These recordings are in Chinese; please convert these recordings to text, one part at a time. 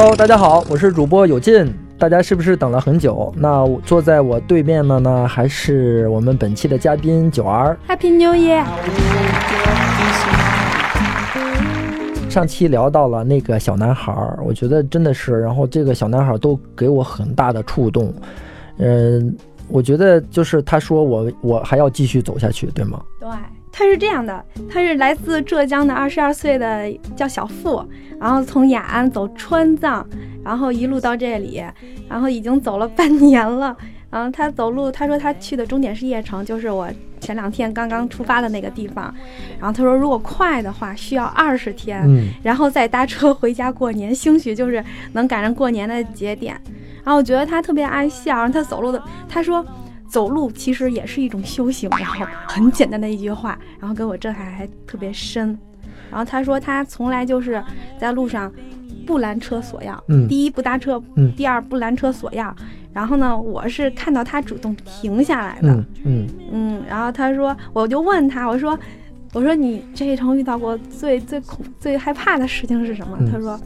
Hello，大家好，我是主播有劲。大家是不是等了很久？那坐在我对面的呢，还是我们本期的嘉宾九儿。Happy New Year！上期聊到了那个小男孩儿，我觉得真的是，然后这个小男孩儿都给我很大的触动。嗯，我觉得就是他说我我还要继续走下去，对吗？对。他是这样的，他是来自浙江的二十二岁的叫小付，然后从雅安走川藏，然后一路到这里，然后已经走了半年了。然后他走路，他说他去的终点是叶城，就是我前两天刚刚出发的那个地方。然后他说如果快的话需要二十天，然后再搭车回家过年，兴许就是能赶上过年的节点。然后我觉得他特别爱笑，他走路的，他说。走路其实也是一种修行，然后很简单的一句话，然后给我震撼还特别深。然后他说他从来就是在路上不拦车索要，嗯，第一不搭车，嗯，第二不拦车索要。然后呢，我是看到他主动停下来的，嗯嗯。然后他说，我就问他，我说我说你这一程遇到过最最恐最害怕的事情是什么？他说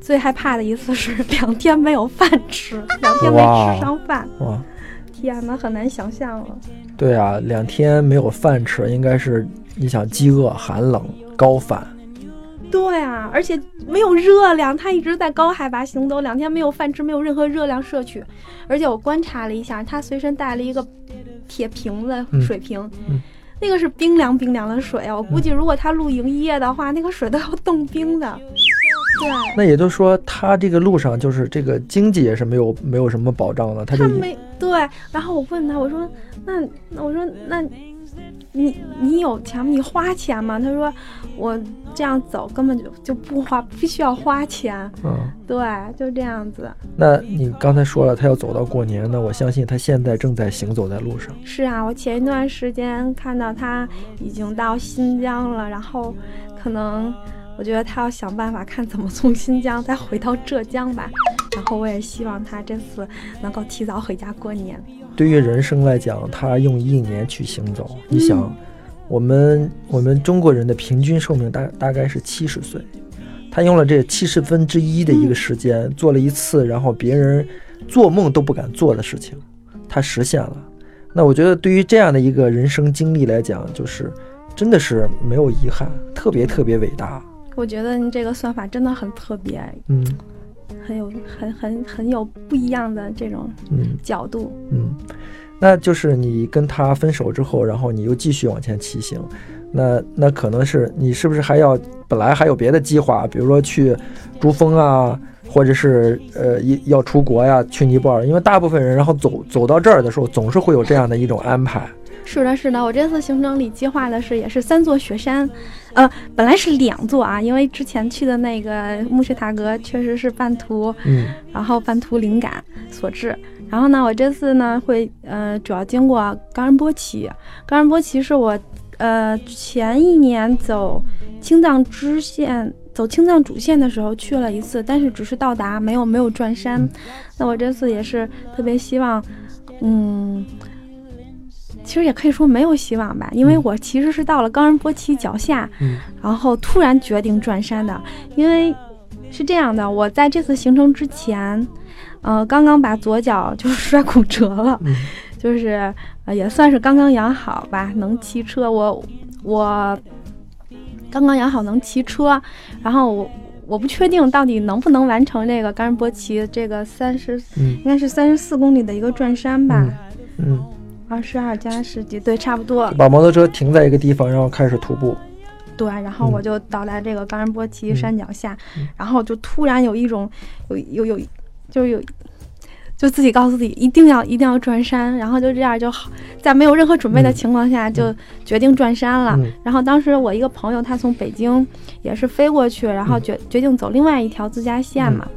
最害怕的一次是两天没有饭吃，两天没吃上饭。哇。天哪，很难想象了。对啊，两天没有饭吃，应该是你想饥饿、寒冷、高反。对啊，而且没有热量，他一直在高海拔行走，两天没有饭吃，没有任何热量摄取。而且我观察了一下，他随身带了一个铁瓶子、水瓶，那个是冰凉冰凉的水啊。我估计如果他露营一夜的话，那个水都要冻冰的。对，那也就是说，他这个路上就是这个经济也是没有没有什么保障的。他就没对，然后我问他，我说那那我说那，你你有钱吗？你花钱吗？他说我这样走根本就就不花，不需要花钱。嗯，对，就这样子。那你刚才说了，他要走到过年，那我相信他现在正在行走在路上。是啊，我前一段时间看到他已经到新疆了，然后可能。我觉得他要想办法看怎么从新疆再回到浙江吧，然后我也希望他这次能够提早回家过年。对于人生来讲，他用一年去行走，你想，我们我们中国人的平均寿命大大概是七十岁，他用了这七十分之一的一个时间，做了一次然后别人做梦都不敢做的事情，他实现了。那我觉得对于这样的一个人生经历来讲，就是真的是没有遗憾，特别特别伟大。我觉得你这个算法真的很特别，嗯，很有很很很有不一样的这种角度，嗯，那就是你跟他分手之后，然后你又继续往前骑行，那那可能是你是不是还要本来还有别的计划，比如说去珠峰啊，或者是呃要出国呀，去尼泊尔，因为大部分人然后走走到这儿的时候，总是会有这样的一种安排。是的，是的，我这次行程里计划的是也是三座雪山，呃，本来是两座啊，因为之前去的那个木什塔格确实是半途，嗯，然后半途灵感所致。然后呢，我这次呢会呃主要经过冈仁波齐，冈仁波齐是我呃前一年走青藏支线、走青藏主线的时候去了一次，但是只是到达，没有没有转山。那我这次也是特别希望，嗯。其实也可以说没有希望吧，因为我其实是到了冈仁波齐脚下，然后突然决定转山的。因为是这样的，我在这次行程之前，呃，刚刚把左脚就是摔骨折了，就是呃也算是刚刚养好吧，能骑车。我我刚刚养好能骑车，然后我我不确定到底能不能完成这个冈仁波齐这个三十，应该是三十四公里的一个转山吧，嗯。二十二加十几，对，差不多。把摩托车停在一个地方，然后开始徒步。对，然后我就到达这个冈仁波齐山脚下，然后就突然有一种有有有，就是有，就自己告诉自己一定要一定要转山，然后就这样就好，在没有任何准备的情况下就决定转山了。然后当时我一个朋友他从北京也是飞过去，然后决决定走另外一条自驾线嘛，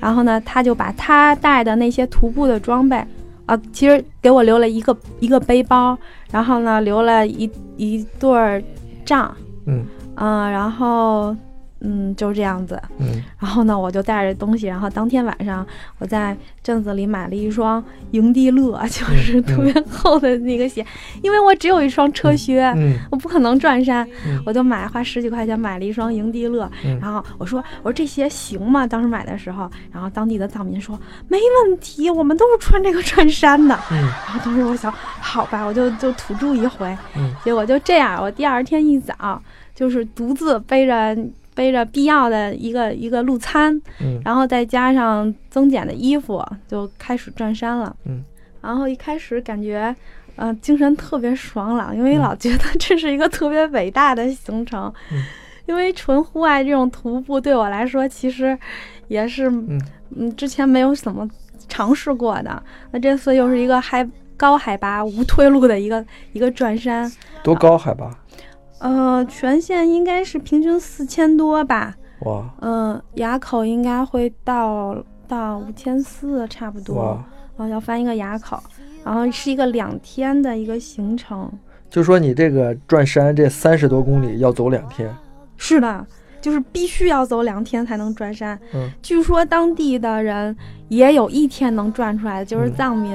然后呢他就把他带的那些徒步的装备。啊，其实给我留了一个一个背包，然后呢，留了一一对儿杖，嗯，嗯，然后嗯，就是这样子。嗯，然后呢，我就带着东西，然后当天晚上我在镇子里买了一双营地乐，就是特别厚的那个鞋，因为我只有一双车靴，我不可能转山，我就买花十几块钱买了一双营地乐。然后我说我说这鞋行吗？当时买的时候，然后当地的藏民说没问题，我们都是穿这个穿山的。然后当时我想，好吧，我就就土著一回。结果就这样，我第二天一早就是独自背着。背着必要的一个一个路餐，嗯，然后再加上增减的衣服，就开始转山了，嗯，然后一开始感觉，嗯，精神特别爽朗，因为老觉得这是一个特别伟大的行程，嗯，因为纯户外这种徒步对我来说其实也是，嗯，之前没有怎么尝试过的，那这次又是一个海高海拔无退路的一个一个转山，多高海拔？呃，全线应该是平均四千多吧。哇。嗯，垭口应该会到到五千四差不多。哇。然后要翻一个垭口，然后是一个两天的一个行程。就说你这个转山这三十多公里要走两天。是的。就是必须要走两天才能转山。嗯，据说当地的人也有一天能转出来的，就是藏民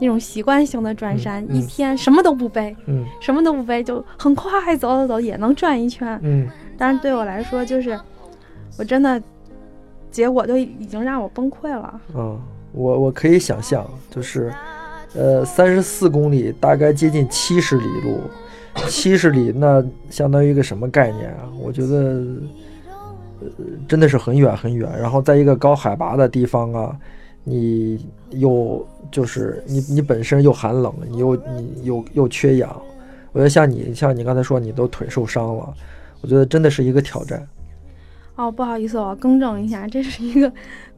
那种习惯性的转山，一天什么都不背，嗯，什么都不背就很快走走走也能转一圈。嗯，但是对我来说，就是我真的结果就已经让我崩溃了。嗯，我我可以想象，就是呃三十四公里，大概接近七十里路，七十里那相当于一个什么概念啊？我觉得。呃，真的是很远很远，然后在一个高海拔的地方啊，你又就是你你本身又寒冷，你又你又又缺氧，我觉得像你像你刚才说你都腿受伤了，我觉得真的是一个挑战。哦，不好意思，我更正一下，这是一个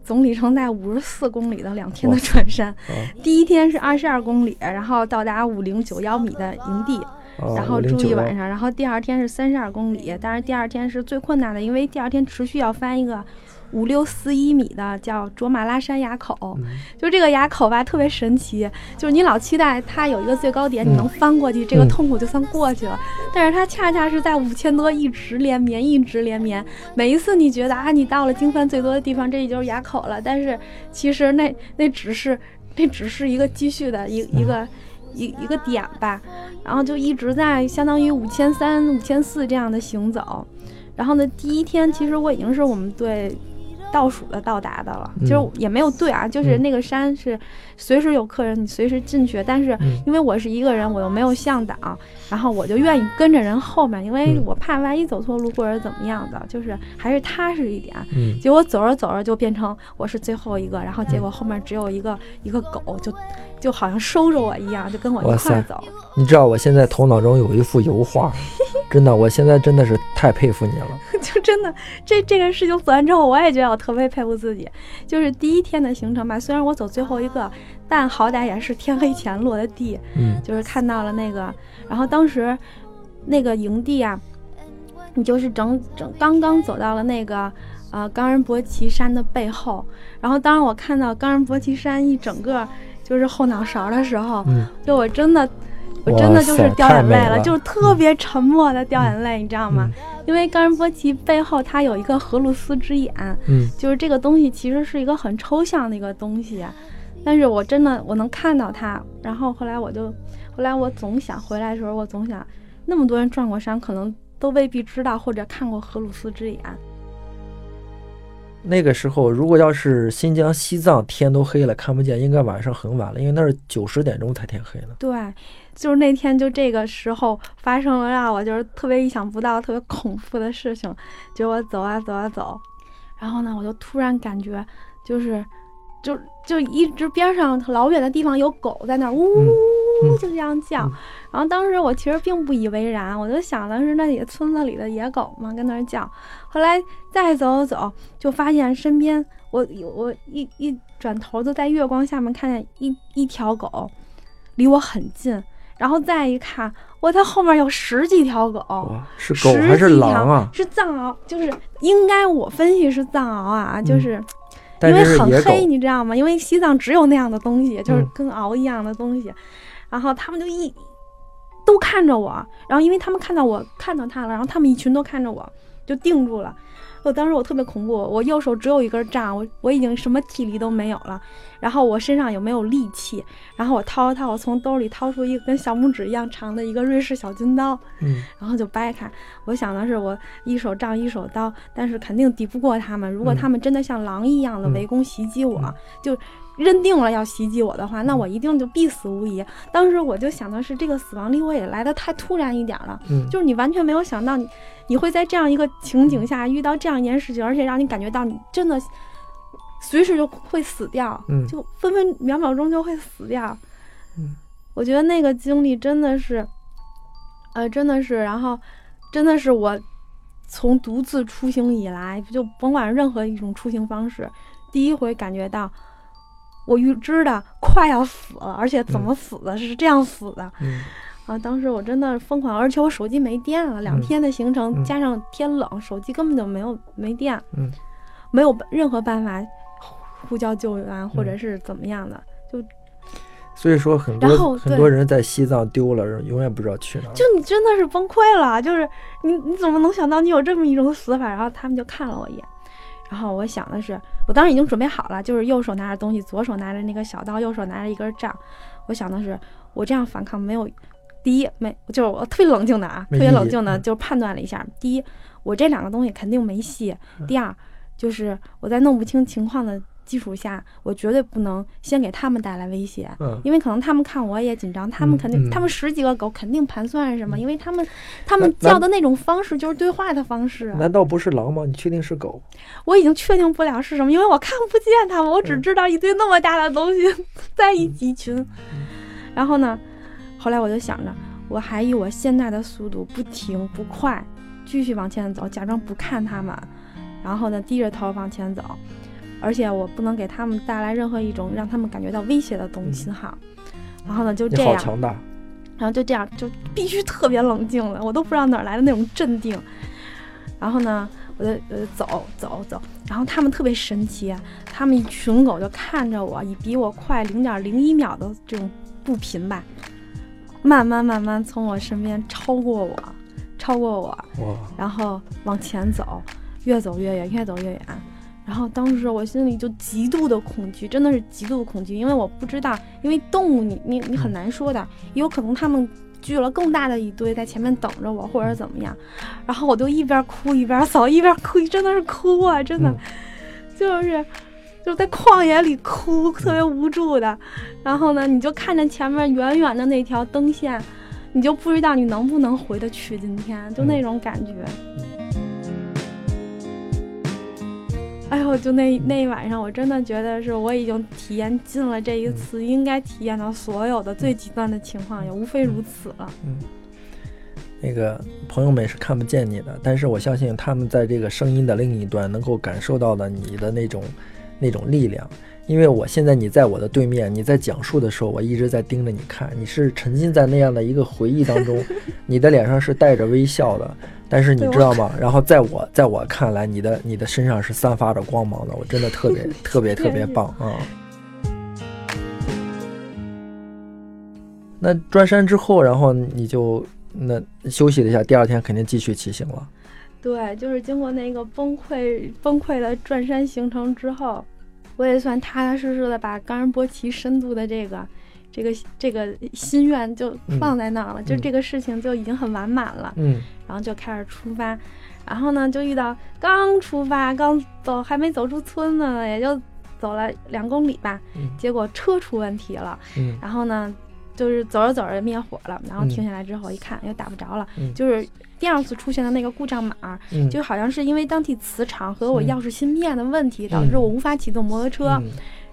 总里程在五十四公里的两天的转山，第一天是二十二公里，然后到达五零九幺米的营地。然后住一晚上，然后第二天是三十二公里，但是第二天是最困难的，因为第二天持续要翻一个五六四一米的叫卓玛拉山垭口，就这个垭口吧，特别神奇，就是你老期待它有一个最高点，你能翻过去，这个痛苦就算过去了，但是它恰恰是在五千多一直连绵，一直连绵，每一次你觉得啊，你到了经幡最多的地方，这也就是垭口了，但是其实那那只是那只是一个积蓄的一一个。一一个点吧，然后就一直在相当于五千三、五千四这样的行走，然后呢，第一天其实我已经是我们队。倒数的到达的了，就是也没有对啊，就是那个山是随时有客人，你随时进去。但是因为我是一个人，我又没有向导，然后我就愿意跟着人后面，因为我怕万一走错路或者怎么样的，就是还是踏实一点。结果走着走着就变成我是最后一个，然后结果后面只有一个一个狗，就就好像收着我一样，就跟我一块走。你知道我现在头脑中有一幅油画，真的，我现在真的是太佩服你了。就真的这这个事情做完之后，我也觉得我特别佩服自己。就是第一天的行程吧，虽然我走最后一个，但好歹也是天黑前落的地。嗯，就是看到了那个，然后当时那个营地啊，你就是整整刚刚走到了那个呃冈仁波齐山的背后，然后当我看到冈仁波齐山一整个就是后脑勺的时候，就我真的。我真的就是掉眼泪了，就是特别沉默的掉眼泪，你知道吗？因为冈仁波齐背后它有一个荷鲁斯之眼，嗯，就是这个东西其实是一个很抽象的一个东西，但是我真的我能看到它。然后后来我就，后来我总想回来的时候，我总想，那么多人转过山，可能都未必知道或者看过荷鲁斯之眼。那个时候，如果要是新疆、西藏天都黑了看不见，应该晚上很晚了，因为那是九十点钟才天黑呢。对。就是那天，就这个时候发生了让我就是特别意想不到、特别恐怖的事情。就我走啊走啊走，然后呢，我就突然感觉，就是，就就一直边上老远的地方有狗在那呜呜呜就这样叫。然后当时我其实并不以为然，我就想的是那里村子里的野狗嘛，跟那儿叫。后来再走走走，就发现身边我我一一转头就在月光下面看见一一条狗，离我很近。然后再一看，哇，它后面有十几条狗，是狗还是狼啊？是藏獒，就是应该我分析是藏獒啊，就是因为很黑，你知道吗？因为西藏只有那样的东西，就是跟獒一样的东西。然后他们就一都看着我，然后因为他们看到我看到他了，然后他们一群都看着我，就定住了。我当时我特别恐怖，我右手只有一根杖，我我已经什么体力都没有了，然后我身上也没有力气？然后我掏了掏，我从兜里掏出一个跟小拇指一样长的一个瑞士小军刀，嗯，然后就掰开。我想的是，我一手杖一手刀，但是肯定敌不过他们。如果他们真的像狼一样的围攻袭击我，就。认定了要袭击我的话，那我一定就必死无疑。当时我就想的是，这个死亡离我也来的太突然一点了，嗯，就是你完全没有想到你你会在这样一个情景下遇到这样一件事情，而且让你感觉到你真的随时就会死掉，嗯，就分分秒秒钟就会死掉，嗯，我觉得那个经历真的是，呃，真的是，然后真的是我从独自出行以来，就甭管任何一种出行方式，第一回感觉到。我预知的快要死了，而且怎么死的？是这样死的。嗯，啊，当时我真的疯狂，而且我手机没电了，两天的行程加上天冷，手机根本就没有没电。嗯，没有任何办法呼叫救援或者是怎么样的，就所以说很多很多人在西藏丢了，永远不知道去哪。就你真的是崩溃了，就是你你怎么能想到你有这么一种死法？然后他们就看了我一眼。然后我想的是，我当时已经准备好了，就是右手拿着东西，左手拿着那个小刀，右手拿着一根杖。我想的是，我这样反抗没有，第一没，就是我特别冷静的啊，特别冷静的就判断了一下，第一，我这两个东西肯定没戏；第二，就是我在弄不清情况的。基础下，我绝对不能先给他们带来威胁，因为可能他们看我也紧张，他们肯定，他们十几个狗肯定盘算什么，因为他们，他们叫的那种方式就是对话的方式。难道不是狼吗？你确定是狗？我已经确定不了是什么，因为我看不见他们，我只知道一堆那么大的东西 在一集群。然后呢，后来我就想着，我还以我现在的速度不停不快，继续往前走，假装不看他们，然后呢，低着头往前走。而且我不能给他们带来任何一种让他们感觉到威胁的东西哈，然后呢就这样，好强大，然后就这样就必须特别冷静了，我都不知道哪来的那种镇定。然后呢，我就呃走走走，然后他们特别神奇，他们一群狗就看着我，以比我快零点零一秒的这种步频吧，慢慢慢慢从我身边超过我，超过我，然后往前走，越走越远，越走越远。然后当时我心里就极度的恐惧，真的是极度的恐惧，因为我不知道，因为动物你你你很难说的，有可能他们聚了更大的一堆在前面等着我，或者怎么样。然后我就一边哭一边走，一边哭，真的是哭啊，真的，就是就是在旷野里哭，特别无助的。然后呢，你就看着前面远远的那条灯线，你就不知道你能不能回得去，今天就那种感觉。哎呦，就那那一晚上，我真的觉得是我已经体验尽了这一次应该体验到所有的最极端的情况，也无非如此了。嗯，那个朋友们是看不见你的，但是我相信他们在这个声音的另一端能够感受到的你的那种那种力量。因为我现在你在我的对面，你在讲述的时候，我一直在盯着你看，你是沉浸在那样的一个回忆当中，你的脸上是带着微笑的。但是你知道吗？然后在我在我看来，你的你的身上是散发着光芒的，我真的特别 特别特别棒啊！那转山之后，然后你就那休息了一下，第二天肯定继续骑行了。对，就是经过那个崩溃崩溃的转山行程之后。我也算踏踏实实的把冈仁波齐深度的这个，这个这个心愿就放在那儿了，就这个事情就已经很完满了。嗯，然后就开始出发，然后呢就遇到刚出发刚走还没走出村子呢，也就走了两公里吧，结果车出问题了。嗯，然后呢就是走着走着灭火了，然后停下来之后一看又打不着了，就是。第二次出现的那个故障码，就好像是因为当地磁场和我钥匙芯片的问题，导致我无法启动摩托车，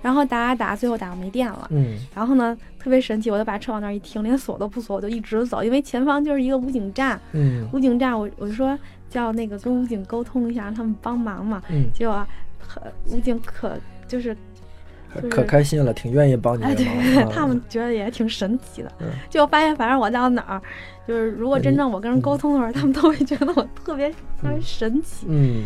然后打打打，最后打到没电了。嗯，然后呢，特别神奇，我就把车往那儿一停，连锁都不锁，我就一直走，因为前方就是一个武警站。嗯，武警站，我我就说叫那个跟武警沟通一下，让他们帮忙嘛。嗯，结果，武警可就是。可开心了，挺愿意帮你的。对，他们觉得也挺神奇的。就发现，反正我到哪儿，就是如果真正我跟人沟通的时候，他们都会觉得我特别特别神奇。嗯，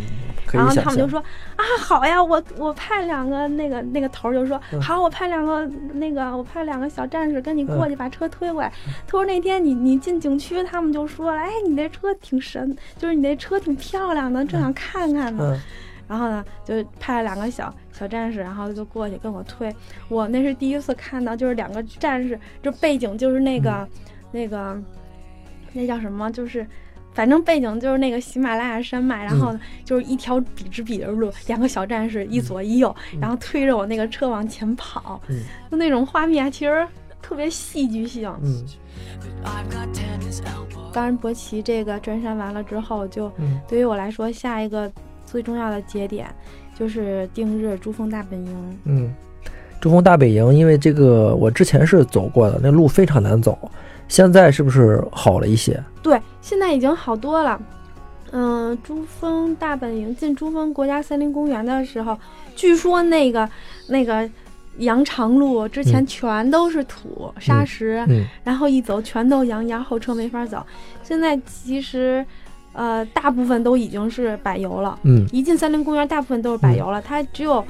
然后他们就说啊，好呀，我我派两个那个那个头就说好，我派两个那个我派两个小战士跟你过去把车推过来。他说那天你你进景区，他们就说，哎，你那车挺神，就是你那车挺漂亮的，正想看看呢。然后呢，就派了两个小小战士，然后就过去跟我推。我那是第一次看到，就是两个战士，就背景就是那个，那个，那叫什么？就是，反正背景就是那个喜马拉雅山脉，然后就是一条笔直笔的路，两个小战士一左一右，然后推着我那个车往前跑，就那种画面其实特别戏剧性。嗯。当然，博奇这个转山完了之后，就对于我来说，下一个。最重要的节点就是定日珠峰大本营。嗯，珠峰大本营，因为这个我之前是走过的，那路非常难走。现在是不是好了一些？对，现在已经好多了。嗯，珠峰大本营进珠峰国家森林公园的时候，据说那个那个羊肠路之前全都是土沙石，然后一走全都羊羊后车没法走。现在其实。呃，大部分都已经是柏油了。嗯，一进森林公园，大部分都是柏油了。它只有，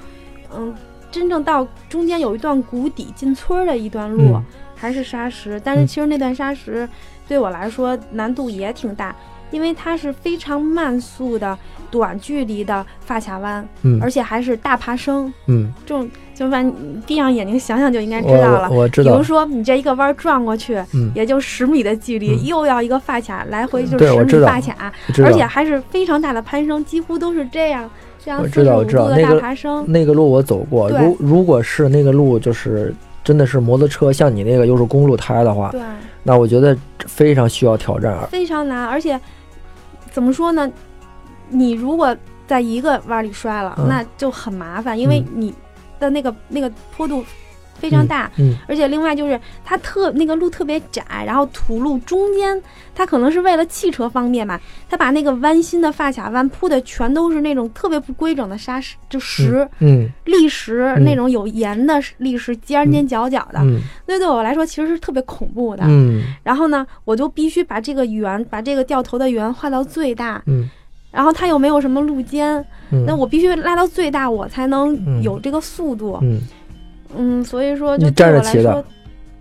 嗯，真正到中间有一段谷底进村的一段路还是沙石，但是其实那段沙石对我来说难度也挺大。因为它是非常慢速的短距离的发卡弯，嗯，而且还是大爬升，嗯，这种就把你闭上眼睛想想就应该知道了。我知道。比如说你这一个弯转过去，嗯，也就十米的距离，又要一个发卡来回就十米发卡，而且还是非常大的攀升，几乎都是这样这样四十五度的大爬升。那个路我走过，如如果是那个路就是真的是摩托车，像你那个又是公路胎的话，对，那我觉得非常需要挑战，非常难，而且。怎么说呢？你如果在一个弯里摔了，那就很麻烦，因为你的那个那个坡度。非常大，嗯，而且另外就是它特那个路特别窄，然后土路中间，它可能是为了汽车方便吧，它把那个弯心的发卡弯铺的全都是那种特别不规整的沙石，就石，嗯，砾石那种有岩的砾石，尖尖角角的，那对我来说其实是特别恐怖的，嗯，然后呢，我就必须把这个圆，把这个掉头的圆画到最大，嗯，然后它又没有什么路肩，嗯。那我必须拉到最大，我才能有这个速度，嗯。嗯，所以说就站着骑的，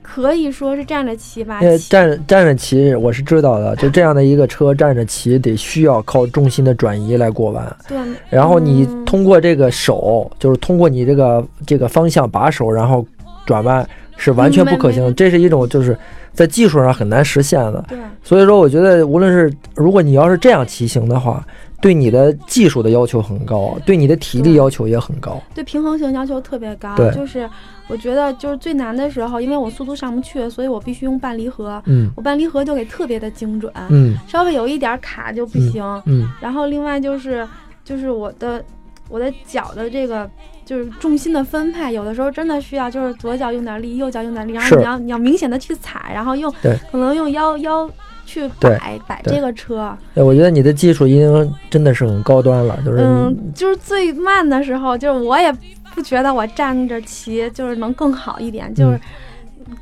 可以说是站着骑吧。站站着骑，我是知道的。就这样的一个车站着骑，得需要靠重心的转移来过弯。对。然后你通过这个手，就是通过你这个这个方向把手，然后转弯是完全不可行。这是一种就是在技术上很难实现的。对。所以说，我觉得无论是如果你要是这样骑行的话。对你的技术的要求很高，对你的体力要求也很高，对平衡性要求特别高。就是我觉得就是最难的时候，因为我速度上不去，所以我必须用半离合。嗯，我半离合就得特别的精准。嗯，稍微有一点卡就不行。嗯，然后另外就是就是我的我的脚的这个就是重心的分配，有的时候真的需要就是左脚用点力，右脚用点力，然后你要你要明显的去踩，然后用可能用腰腰。去摆摆这个车，对，我觉得你的技术已经真的是很高端了，就是嗯，就是最慢的时候，就是我也不觉得我站着骑就是能更好一点，就是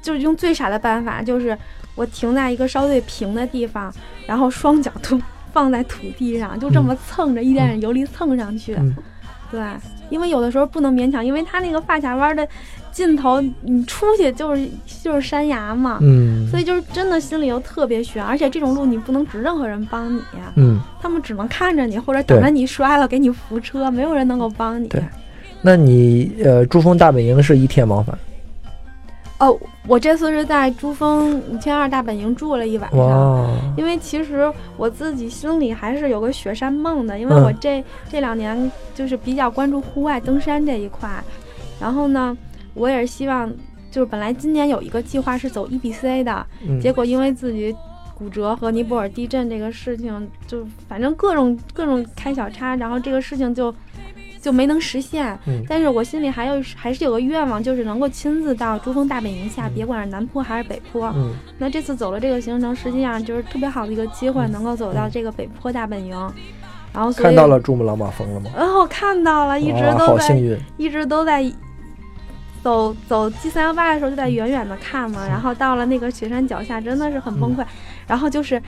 就是用最傻的办法，就是我停在一个稍微平的地方，然后双脚都 放在土地上，就这么蹭着一点点油力蹭上去，对，因为有的时候不能勉强，因为它那个发卡弯的。尽头你出去就是就是山崖嘛，嗯，所以就是真的心里又特别悬，而且这种路你不能指任何人帮你，嗯，他们只能看着你或者等着你摔了给你扶车，没有人能够帮你。对，那你呃珠峰大本营是一天往返？哦，我这次是在珠峰五千二大本营住了一晚上，因为其实我自己心里还是有个雪山梦的，因为我这这两年就是比较关注户外登山这一块，然后呢。我也是希望，就是本来今年有一个计划是走 E B C 的，结果因为自己骨折和尼泊尔地震这个事情，就反正各种各种开小差，然后这个事情就就没能实现。但是我心里还有还是有个愿望，就是能够亲自到珠峰大本营下，别管是南坡还是北坡。那这次走了这个行程，实际上就是特别好的一个机会，能够走到这个北坡大本营。然后看到了珠穆朗玛峰了吗？然后看到了，一直都在，一直都在。走走 G 三幺八的时候就在远远的看嘛，然后到了那个雪山脚下真的是很崩溃，然后就是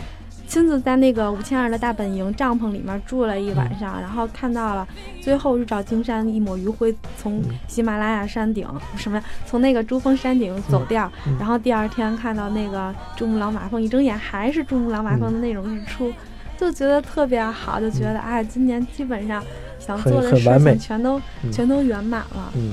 亲自在那个五千二的大本营帐篷里面住了一晚上，然后看到了最后日照金山一抹余晖从喜马拉雅山顶什么从那个珠峰山顶走掉，然后第二天看到那个珠穆朗玛峰，一睁眼还是珠穆朗玛峰的那种日出。就觉得特别好，就觉得哎，今年基本上想做的事情全都全都圆满了。嗯，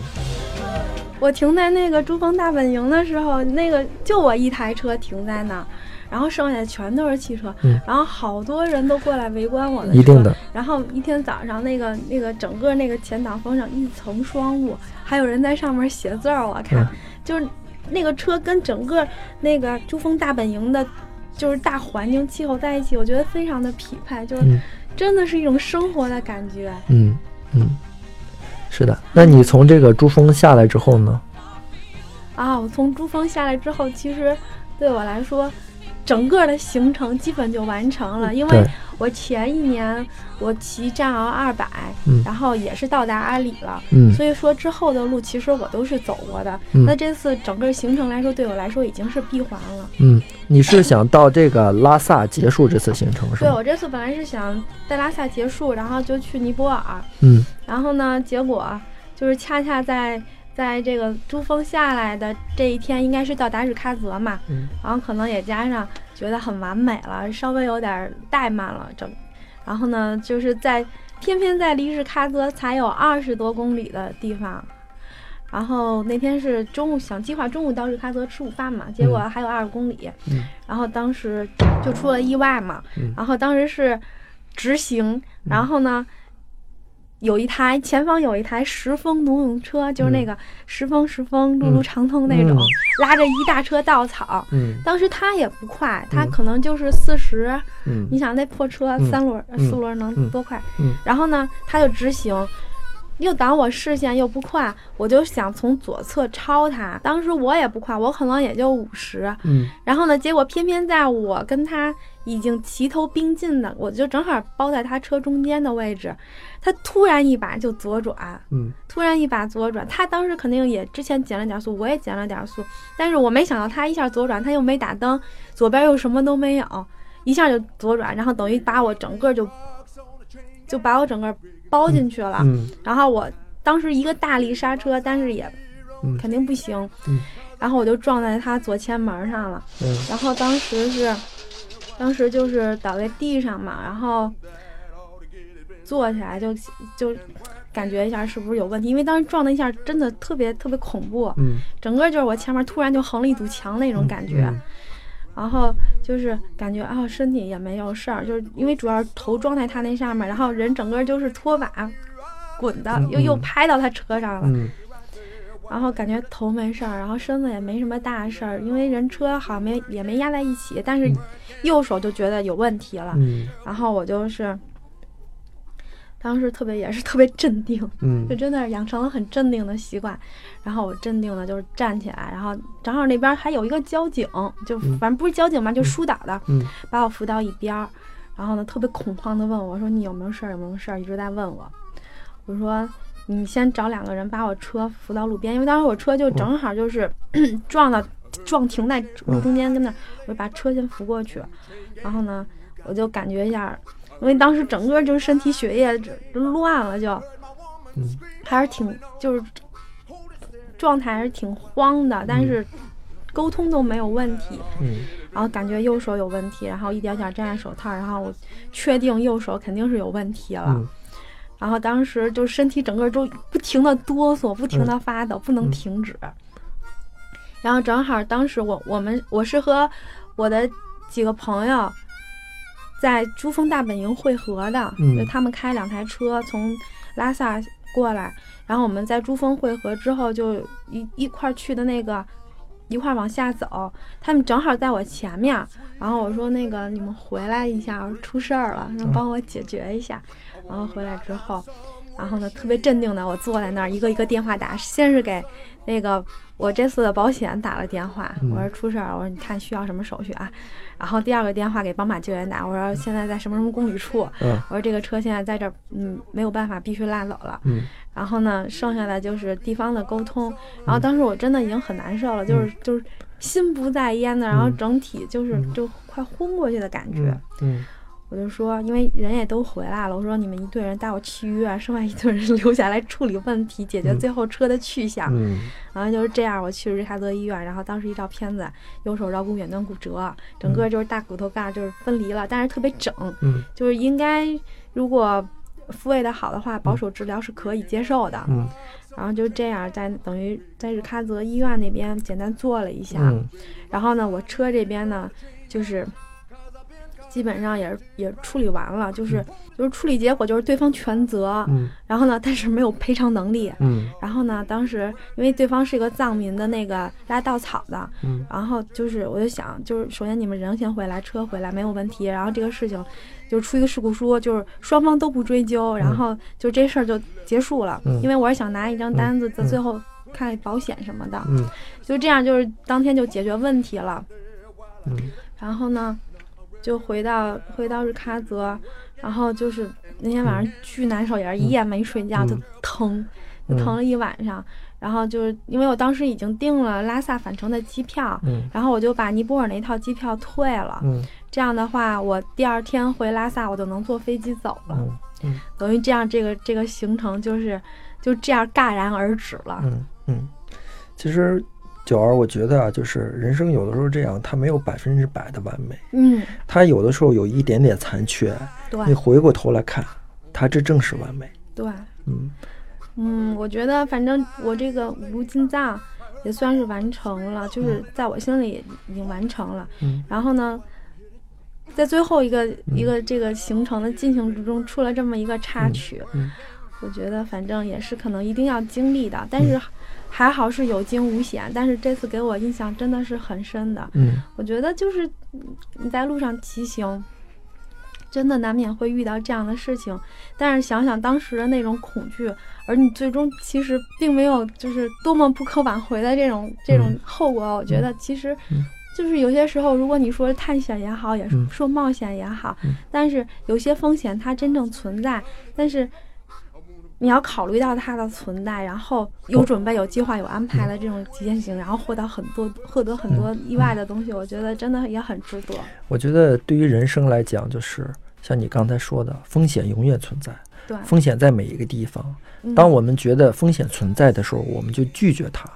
我停在那个珠峰大本营的时候，那个就我一台车停在那儿，然后剩下全都是汽车，然后好多人都过来围观我的车。一定的。然后一天早上，那个那个整个那个前挡风上一层霜雾，还有人在上面写字儿，我看就是那个车跟整个那个珠峰大本营的。就是大环境气候在一起，我觉得非常的匹配，就是真的是一种生活的感觉。嗯嗯，是的。那你从这个珠峰下来之后呢？啊，我从珠峰下来之后，其实对我来说。整个的行程基本就完成了，因为我前一年我骑战鳌二百，然后也是到达阿里了，所以说之后的路其实我都是走过的。那这次整个行程来说，对我来说已经是闭环了。嗯，你是想到这个拉萨结束这次行程是吗？对，我这次本来是想在拉萨结束，然后就去尼泊尔。嗯，然后呢，结果就是恰恰在。在这个珠峰下来的这一天，应该是到达日喀则嘛，然后可能也加上觉得很完美了，稍微有点怠慢了整，然后呢，就是在偏偏在离日喀则才有二十多公里的地方，然后那天是中午想计划中午到日喀则吃午饭嘛，结果还有二十公里，然后当时就出了意外嘛，然后当时是直行，然后呢。有一台前方有一台十峰农用车，就是那个十峰十峰路路长通那种，拉着一大车稻草。嗯，当时他也不快，他可能就是四十。嗯，你想那破车三轮、四轮能多快？嗯，然后呢，他就直行。又挡我视线又不快，我就想从左侧超他。当时我也不快，我可能也就五十。嗯，然后呢，结果偏偏在我跟他已经齐头并进的，我就正好包在他车中间的位置，他突然一把就左转。嗯，突然一把左转，他当时肯定也之前减了点速，我也减了点速，但是我没想到他一下左转，他又没打灯，左边又什么都没有，一下就左转，然后等于把我整个就就把我整个。包进去了，然后我当时一个大力刹车，但是也肯定不行，然后我就撞在他左前门上了，然后当时是，当时就是倒在地上嘛，然后坐起来就就感觉一下是不是有问题，因为当时撞了一下真的特别特别恐怖，整个就是我前面突然就横了一堵墙那种感觉。然后就是感觉啊，身体也没有事儿，就是因为主要头撞在他那上面，然后人整个就是拖把滚的，又又拍到他车上了。然后感觉头没事儿，然后身子也没什么大事儿，因为人车好像没也没压在一起，但是右手就觉得有问题了。然后我就是。当时特别也是特别镇定，嗯，就真的是养成了很镇定的习惯。然后我镇定的就是站起来，然后正好那边还有一个交警，就反正不是交警嘛，就疏导的，嗯，把我扶到一边儿。然后呢，特别恐慌的问我说：“你有没有事儿？有没有事儿？”一直在问我。我说：“你先找两个人把我车扶到路边，因为当时我车就正好就是 撞到撞停在路中间跟那，我就把车先扶过去。然后呢，我就感觉一下。”因为当时整个就是身体血液都乱了，就，嗯，还是挺就是状态还是挺慌的，但是沟通都没有问题，嗯，然后感觉右手有问题，然后一点点摘下手套，然后我确定右手肯定是有问题了，然后当时就身体整个都不停的哆嗦，不停的发抖，不能停止，然后正好当时我我们我是和我的几个朋友。在珠峰大本营汇合的，就他们开两台车从拉萨过来，然后我们在珠峰汇合之后就一一块去的那个，一块往下走。他们正好在我前面，然后我说那个你们回来一下，出事儿了，能帮我解决一下。然后回来之后，然后呢，特别镇定的我坐在那儿，一个一个电话打，先是给那个我这次的保险打了电话，我说出事儿，我说你看需要什么手续啊？然后第二个电话给宝马救援打，我说现在在什么什么公里处，我说这个车现在在这儿，嗯，没有办法，必须拉走了。然后呢，剩下的就是地方的沟通。然后当时我真的已经很难受了，就是就是心不在焉的，然后整体就是就快昏过去的感觉。嗯。我就说，因为人也都回来了，我说你们一队人带我去医院，剩外一队人 留下来处理问题，解决最后车的去向。嗯，然后就是这样，我去日喀则医院，然后当时一照片子，右手桡骨远端骨折，整个就是大骨头盖就是分离了，但是特别整。嗯，就是应该如果复位的好的话，保守治疗是可以接受的。嗯，然后就这样，在等于在日喀则医院那边简单做了一下。嗯，然后呢，我车这边呢，就是。基本上也是也处理完了，就是就是处理结果就是对方全责，嗯，然后呢，但是没有赔偿能力，嗯，然后呢，当时因为对方是一个藏民的那个拉稻草的，嗯，然后就是我就想，就是首先你们人先回来，车回来没有问题，然后这个事情就出一个事故书，就是双方都不追究，然后就这事儿就结束了，因为我是想拿一张单子，在最后看保险什么的，嗯，就这样，就是当天就解决问题了，嗯，然后呢。就回到回到日喀则，然后就是那天晚上巨难受，也是一夜没睡觉，就疼，就疼了一晚上。然后就是因为我当时已经订了拉萨返程的机票，然后我就把尼泊尔那套机票退了。这样的话，我第二天回拉萨，我就能坐飞机走了。等于这样，这个这个行程就是就这样戛然而止了。嗯嗯，其实。九儿，我觉得啊，就是人生有的时候这样，它没有百分之百的完美，嗯，它有的时候有一点点残缺，对，你回过头来看，它这正是完美，对，嗯。嗯，我觉得反正我这个五路进藏也算是完成了，就是在我心里已经完成了，嗯，然后呢，在最后一个一个这个行程的进行之中出了这么一个插曲，嗯，我觉得反正也是可能一定要经历的，但是。还好是有惊无险，但是这次给我印象真的是很深的。嗯，我觉得就是你在路上骑行，真的难免会遇到这样的事情。但是想想当时的那种恐惧，而你最终其实并没有就是多么不可挽回的这种这种后果。我觉得其实就是有些时候，如果你说探险也好，也说冒险也好，但是有些风险它真正存在，但是。你要考虑到它的存在，然后有准备、有计划、有安排的这种极限行，然后获得很多、获得很多意外的东西，我觉得真的也很值得。我觉得对于人生来讲，就是像你刚才说的，风险永远存在。对，风险在每一个地方。当我们觉得风险存在的时候，我们就拒绝它，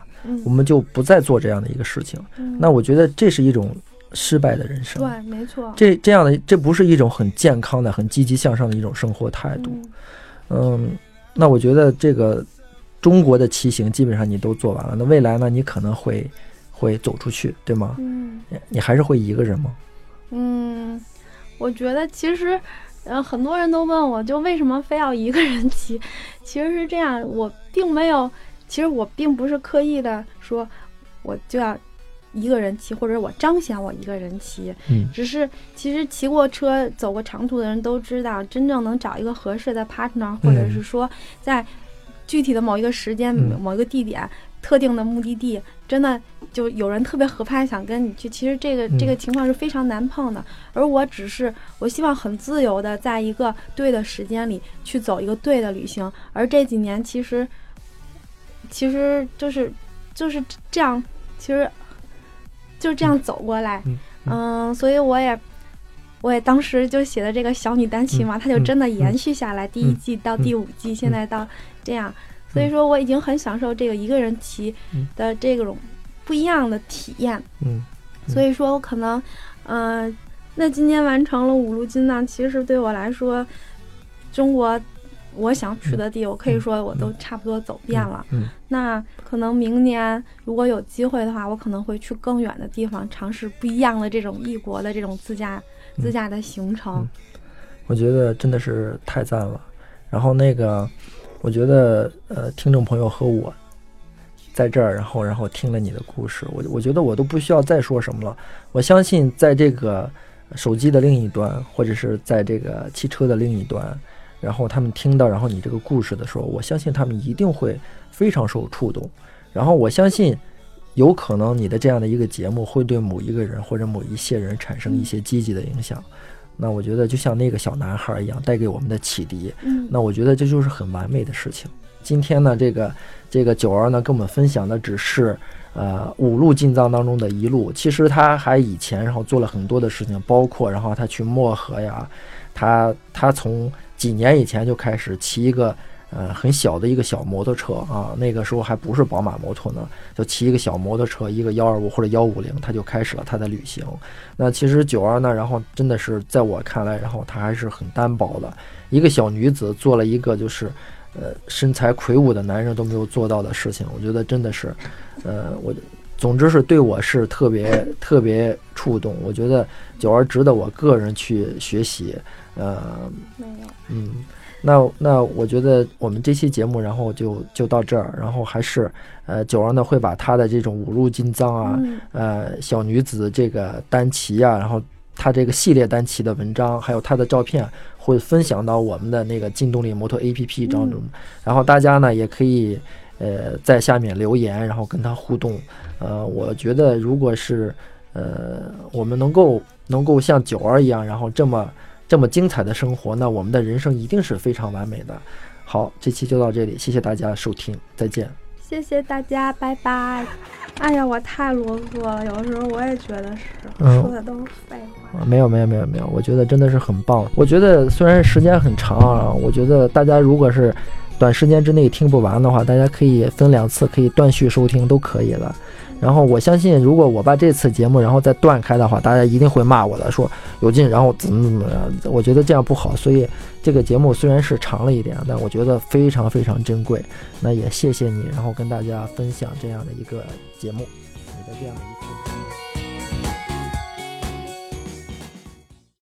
我们就不再做这样的一个事情。那我觉得这是一种失败的人生。对，没错。这这样的，这不是一种很健康的、很积极向上的一种生活态度。嗯。那我觉得这个中国的骑行基本上你都做完了，那未来呢？你可能会会走出去，对吗？嗯，你还是会一个人吗？嗯，我觉得其实，呃，很多人都问我，就为什么非要一个人骑？其实是这样，我并没有，其实我并不是刻意的说，我就要。一个人骑，或者我彰显我一个人骑，嗯，只是其实骑过车、走过长途的人都知道，真正能找一个合适的 partner，或者是说在具体的某一个时间、某一个地点、特定的目的地，真的就有人特别合拍想跟你去，其实这个这个情况是非常难碰的。而我只是我希望很自由的在一个对的时间里去走一个对的旅行，而这几年其实其实就是就是这样，其实。就这样走过来，嗯，所以我也，我也当时就写的这个小女单骑嘛，它就真的延续下来，第一季到第五季，现在到这样，所以说我已经很享受这个一个人骑的这种不一样的体验，嗯，所以说我可能，嗯，那今天完成了五路金藏，其实对我来说，中国。我想去的地，我可以说我都差不多走遍了。嗯，那可能明年如果有机会的话，我可能会去更远的地方，尝试不一样的这种异国的这种自驾自驾的行程。我觉得真的是太赞了。然后那个，我觉得呃，听众朋友和我在这儿，然后然后听了你的故事，我我觉得我都不需要再说什么了。我相信在这个手机的另一端，或者是在这个汽车的另一端。然后他们听到然后你这个故事的时候，我相信他们一定会非常受触动。然后我相信，有可能你的这样的一个节目会对某一个人或者某一些人产生一些积极的影响。那我觉得就像那个小男孩一样，带给我们的启迪。嗯，那我觉得这就是很完美的事情。今天呢，这个这个九儿呢，跟我们分享的只是。呃，五路进藏当中的一路，其实他还以前然后做了很多的事情，包括然后他去漠河呀，他他从几年以前就开始骑一个呃很小的一个小摩托车啊，那个时候还不是宝马摩托呢，就骑一个小摩托车，一个幺二五或者幺五零，他就开始了他的旅行。那其实九儿呢，然后真的是在我看来，然后她还是很单薄的一个小女子，做了一个就是。呃，身材魁梧的男人都没有做到的事情，我觉得真的是，呃，我，总之是对我是特别特别触动。我觉得九儿值得我个人去学习。呃，没有，嗯，那那我觉得我们这期节目，然后就就到这儿，然后还是呃，九儿呢会把她的这种五路金藏啊，呃，小女子这个单骑啊，然后。她这个系列单骑的文章，还有她的照片，会分享到我们的那个劲动力摩托 APP 当中。然后大家呢也可以，呃，在下面留言，然后跟她互动。呃，我觉得如果是，呃，我们能够能够像九儿一样，然后这么这么精彩的生活，那我们的人生一定是非常完美的。好，这期就到这里，谢谢大家收听，再见。谢谢大家，拜拜。哎呀，我太啰嗦了，有的时候我也觉得是说的都是废话。没有没有没有没有，我觉得真的是很棒。我觉得虽然时间很长啊，我觉得大家如果是短时间之内听不完的话，大家可以分两次，可以断续收听都可以了。然后我相信，如果我把这次节目然后再断开的话，大家一定会骂我的，说有劲，然后怎么怎么样。我觉得这样不好，所以这个节目虽然是长了一点，但我觉得非常非常珍贵。那也谢谢你，然后跟大家分享这样的一个节目，你的这样的。